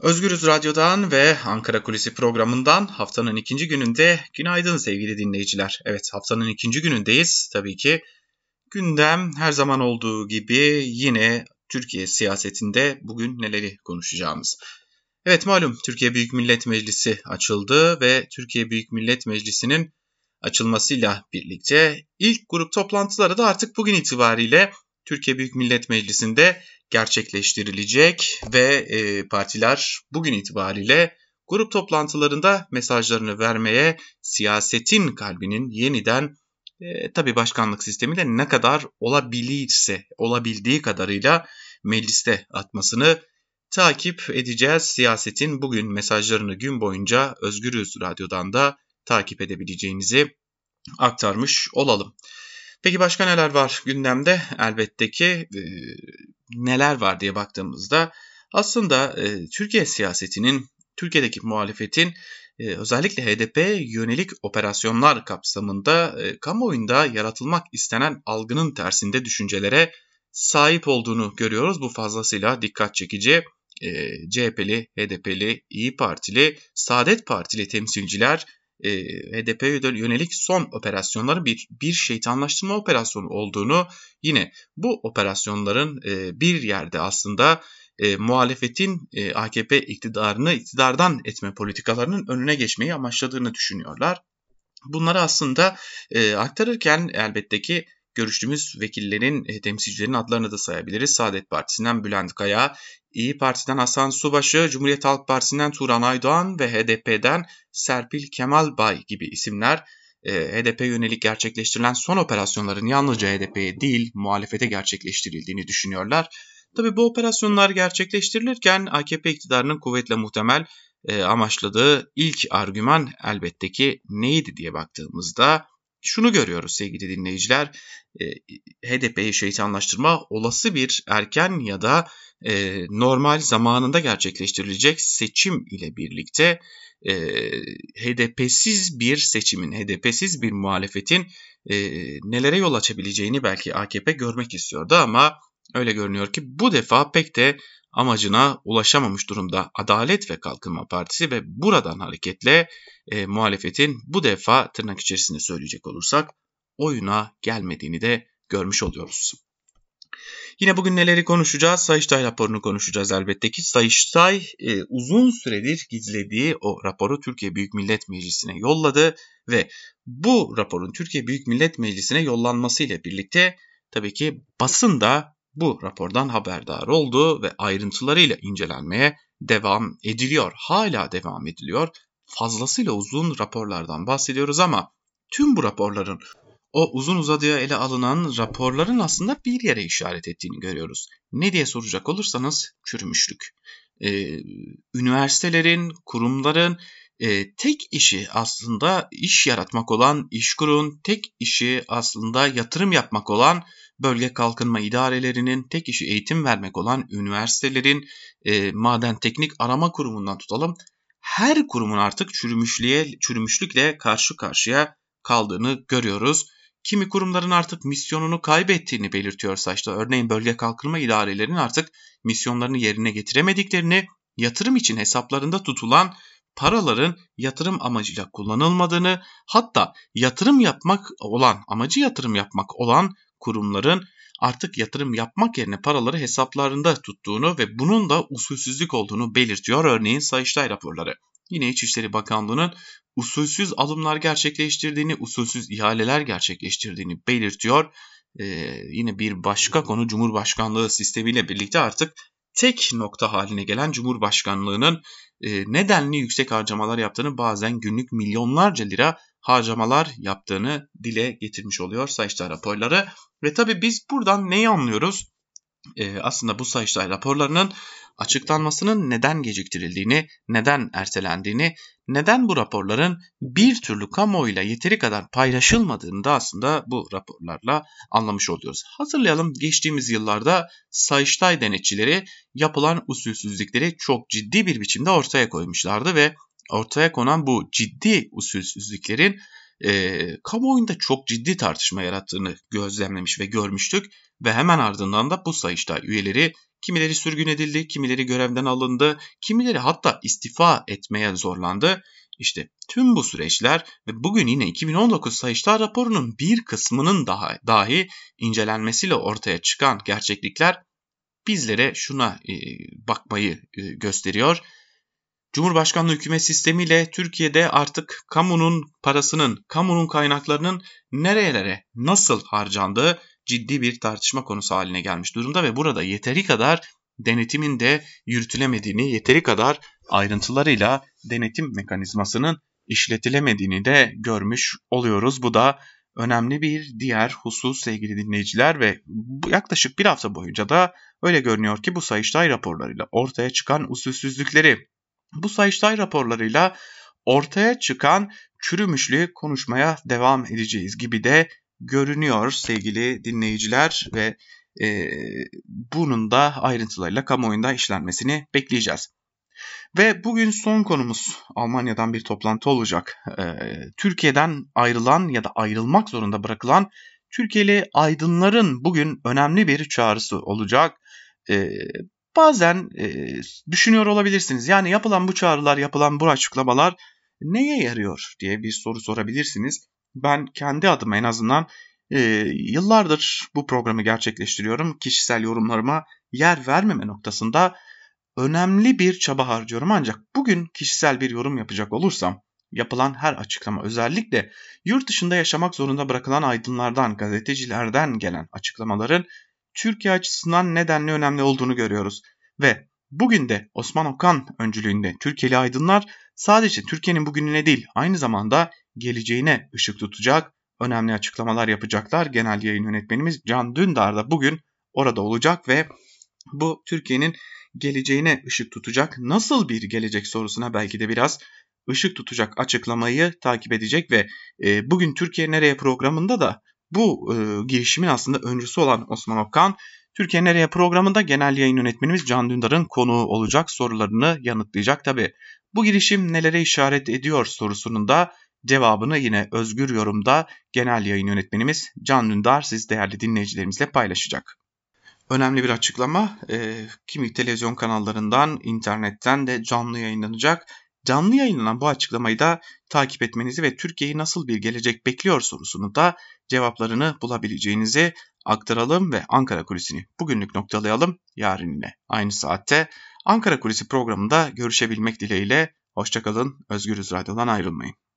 Özgürüz Radyo'dan ve Ankara Kulisi programından haftanın ikinci gününde günaydın sevgili dinleyiciler. Evet haftanın ikinci günündeyiz tabii ki. Gündem her zaman olduğu gibi yine Türkiye siyasetinde bugün neleri konuşacağımız. Evet malum Türkiye Büyük Millet Meclisi açıldı ve Türkiye Büyük Millet Meclisi'nin açılmasıyla birlikte ilk grup toplantıları da artık bugün itibariyle Türkiye Büyük Millet Meclisi'nde gerçekleştirilecek ve e, partiler bugün itibariyle grup toplantılarında mesajlarını vermeye siyasetin kalbinin yeniden e, tabi başkanlık sistemiyle ne kadar olabilirse olabildiği kadarıyla mecliste atmasını takip edeceğiz. Siyasetin bugün mesajlarını gün boyunca Özgürüz Radyo'dan da takip edebileceğinizi aktarmış olalım. Peki başka neler var gündemde? Elbette ki e, neler var diye baktığımızda aslında e, Türkiye siyasetinin, Türkiye'deki muhalefetin e, özellikle HDP yönelik operasyonlar kapsamında e, kamuoyunda yaratılmak istenen algının tersinde düşüncelere sahip olduğunu görüyoruz. Bu fazlasıyla dikkat çekici. E, CHP'li, HDP'li, İyi Partili, Saadet Partili temsilciler e, HDP'ye yönelik son operasyonların bir, bir şeytanlaştırma operasyonu olduğunu yine bu operasyonların e, bir yerde aslında e, muhalefetin e, AKP iktidarını iktidardan etme politikalarının önüne geçmeyi amaçladığını düşünüyorlar. Bunları aslında e, aktarırken elbette ki görüştüğümüz vekillerin, e, temsilcilerin adlarını da sayabiliriz. Saadet Partisi'nden Bülent Kaya, İyi Parti'den Hasan Subaşı, Cumhuriyet Halk Partisi'nden Turan Aydoğan ve HDP'den Serpil Kemal Bay gibi isimler e, HDP yönelik gerçekleştirilen son operasyonların yalnızca HDP'ye değil muhalefete gerçekleştirildiğini düşünüyorlar. Tabi bu operasyonlar gerçekleştirilirken AKP iktidarının kuvvetle muhtemel e, amaçladığı ilk argüman elbette ki neydi diye baktığımızda şunu görüyoruz sevgili dinleyiciler. E, HDP'yi şeytanlaştırma olası bir erken ya da e, normal zamanında gerçekleştirilecek seçim ile birlikte e, HDP'siz bir seçimin, HDP'siz bir muhalefetin nelere yol açabileceğini belki AKP görmek istiyordu ama öyle görünüyor ki bu defa pek de amacına ulaşamamış durumda Adalet ve Kalkınma Partisi ve buradan hareketle e, muhalefetin bu defa tırnak içerisinde söyleyecek olursak oyuna gelmediğini de görmüş oluyoruz. Yine bugün neleri konuşacağız? Sayıştay raporunu konuşacağız elbette ki. Sayıştay e, uzun süredir gizlediği o raporu Türkiye Büyük Millet Meclisi'ne yolladı ve bu raporun Türkiye Büyük Millet Meclisi'ne yollanması ile birlikte tabii ki basın da bu rapordan haberdar oldu ve ayrıntılarıyla incelenmeye devam ediliyor. Hala devam ediliyor. Fazlasıyla uzun raporlardan bahsediyoruz ama tüm bu raporların o uzun uzadıya ele alınan raporların aslında bir yere işaret ettiğini görüyoruz. Ne diye soracak olursanız çürümüşlük. Ee, üniversitelerin, kurumların e, tek işi aslında iş yaratmak olan işkurun, tek işi aslında yatırım yapmak olan bölge kalkınma idarelerinin, tek işi eğitim vermek olan üniversitelerin, e, maden teknik arama kurumundan tutalım. Her kurumun artık çürümüşlüğe, çürümüşlükle karşı karşıya kaldığını görüyoruz. Kimi kurumların artık misyonunu kaybettiğini belirtiyor saçta. Örneğin bölge kalkınma idarelerinin artık misyonlarını yerine getiremediklerini, yatırım için hesaplarında tutulan paraların yatırım amacıyla kullanılmadığını, hatta yatırım yapmak olan, amacı yatırım yapmak olan kurumların artık yatırım yapmak yerine paraları hesaplarında tuttuğunu ve bunun da usulsüzlük olduğunu belirtiyor örneğin Sayıştay raporları. Yine İçişleri Bakanlığı'nın usulsüz alımlar gerçekleştirdiğini, usulsüz ihaleler gerçekleştirdiğini belirtiyor. Ee, yine bir başka konu Cumhurbaşkanlığı sistemiyle birlikte artık tek nokta haline gelen Cumhurbaşkanlığı'nın e, nedenli yüksek harcamalar yaptığını bazen günlük milyonlarca lira harcamalar yaptığını dile getirmiş oluyor Sayıştay raporları. Ve tabi biz buradan neyi anlıyoruz? Ee, aslında bu Sayıştay raporlarının açıklanmasının neden geciktirildiğini, neden ertelendiğini, neden bu raporların bir türlü kamuoyuyla yeteri kadar paylaşılmadığını da aslında bu raporlarla anlamış oluyoruz. Hatırlayalım geçtiğimiz yıllarda Sayıştay denetçileri yapılan usulsüzlükleri çok ciddi bir biçimde ortaya koymuşlardı ve ortaya konan bu ciddi usulsüzlüklerin e, kamuoyunda çok ciddi tartışma yarattığını gözlemlemiş ve görmüştük ve hemen ardından da bu Sayıştay üyeleri Kimileri sürgün edildi, kimileri görevden alındı, kimileri hatta istifa etmeye zorlandı. İşte tüm bu süreçler ve bugün yine 2019 Sayıştay raporunun bir kısmının daha dahi incelenmesiyle ortaya çıkan gerçeklikler bizlere şuna e, bakmayı e, gösteriyor. Cumhurbaşkanlığı hükümet sistemiyle Türkiye'de artık kamunun parasının, kamunun kaynaklarının nerelere nasıl harcandığı ciddi bir tartışma konusu haline gelmiş durumda ve burada yeteri kadar denetimin de yürütülemediğini, yeteri kadar ayrıntılarıyla denetim mekanizmasının işletilemediğini de görmüş oluyoruz. Bu da önemli bir diğer husus sevgili dinleyiciler ve yaklaşık bir hafta boyunca da öyle görünüyor ki bu Sayıştay raporlarıyla ortaya çıkan usulsüzlükleri, bu Sayıştay raporlarıyla ortaya çıkan çürümüşlüğü konuşmaya devam edeceğiz gibi de görünüyor sevgili dinleyiciler ve e, bunun da ayrıntılarıyla kamuoyunda işlenmesini bekleyeceğiz. Ve bugün son konumuz Almanya'dan bir toplantı olacak. Ee, Türkiye'den ayrılan ya da ayrılmak zorunda bırakılan Türkiye'li aydınların bugün önemli bir çağrısı olacak. Ee, bazen e, düşünüyor olabilirsiniz. Yani yapılan bu çağrılar, yapılan bu açıklamalar neye yarıyor diye bir soru sorabilirsiniz. Ben kendi adıma en azından e, yıllardır bu programı gerçekleştiriyorum. Kişisel yorumlarıma yer vermeme noktasında önemli bir çaba harcıyorum ancak bugün kişisel bir yorum yapacak olursam yapılan her açıklama özellikle yurt dışında yaşamak zorunda bırakılan aydınlardan, gazetecilerden gelen açıklamaların Türkiye açısından nedenli önemli olduğunu görüyoruz. Ve bugün de Osman Okan öncülüğünde Türkiye'li aydınlar sadece Türkiye'nin bugününe değil aynı zamanda geleceğine ışık tutacak önemli açıklamalar yapacaklar. Genel yayın yönetmenimiz Can Dündar da bugün orada olacak ve bu Türkiye'nin geleceğine ışık tutacak nasıl bir gelecek sorusuna belki de biraz ışık tutacak açıklamayı takip edecek ve e, bugün Türkiye Nereye programında da bu e, girişimin aslında öncüsü olan Osman Okan Türkiye Nereye programında genel yayın yönetmenimiz Can Dündar'ın konuğu olacak sorularını yanıtlayacak. Tabi bu girişim nelere işaret ediyor sorusunun da cevabını yine özgür yorumda genel yayın yönetmenimiz Can Dündar siz değerli dinleyicilerimizle paylaşacak önemli bir açıklama. E, kimi televizyon kanallarından, internetten de canlı yayınlanacak. Canlı yayınlanan bu açıklamayı da takip etmenizi ve Türkiye'yi nasıl bir gelecek bekliyor sorusunu da cevaplarını bulabileceğinizi aktaralım ve Ankara Kulisi'ni bugünlük noktalayalım. Yarın yine aynı saatte Ankara Kulisi programında görüşebilmek dileğiyle. Hoşçakalın, Özgürüz Radyo'dan ayrılmayın.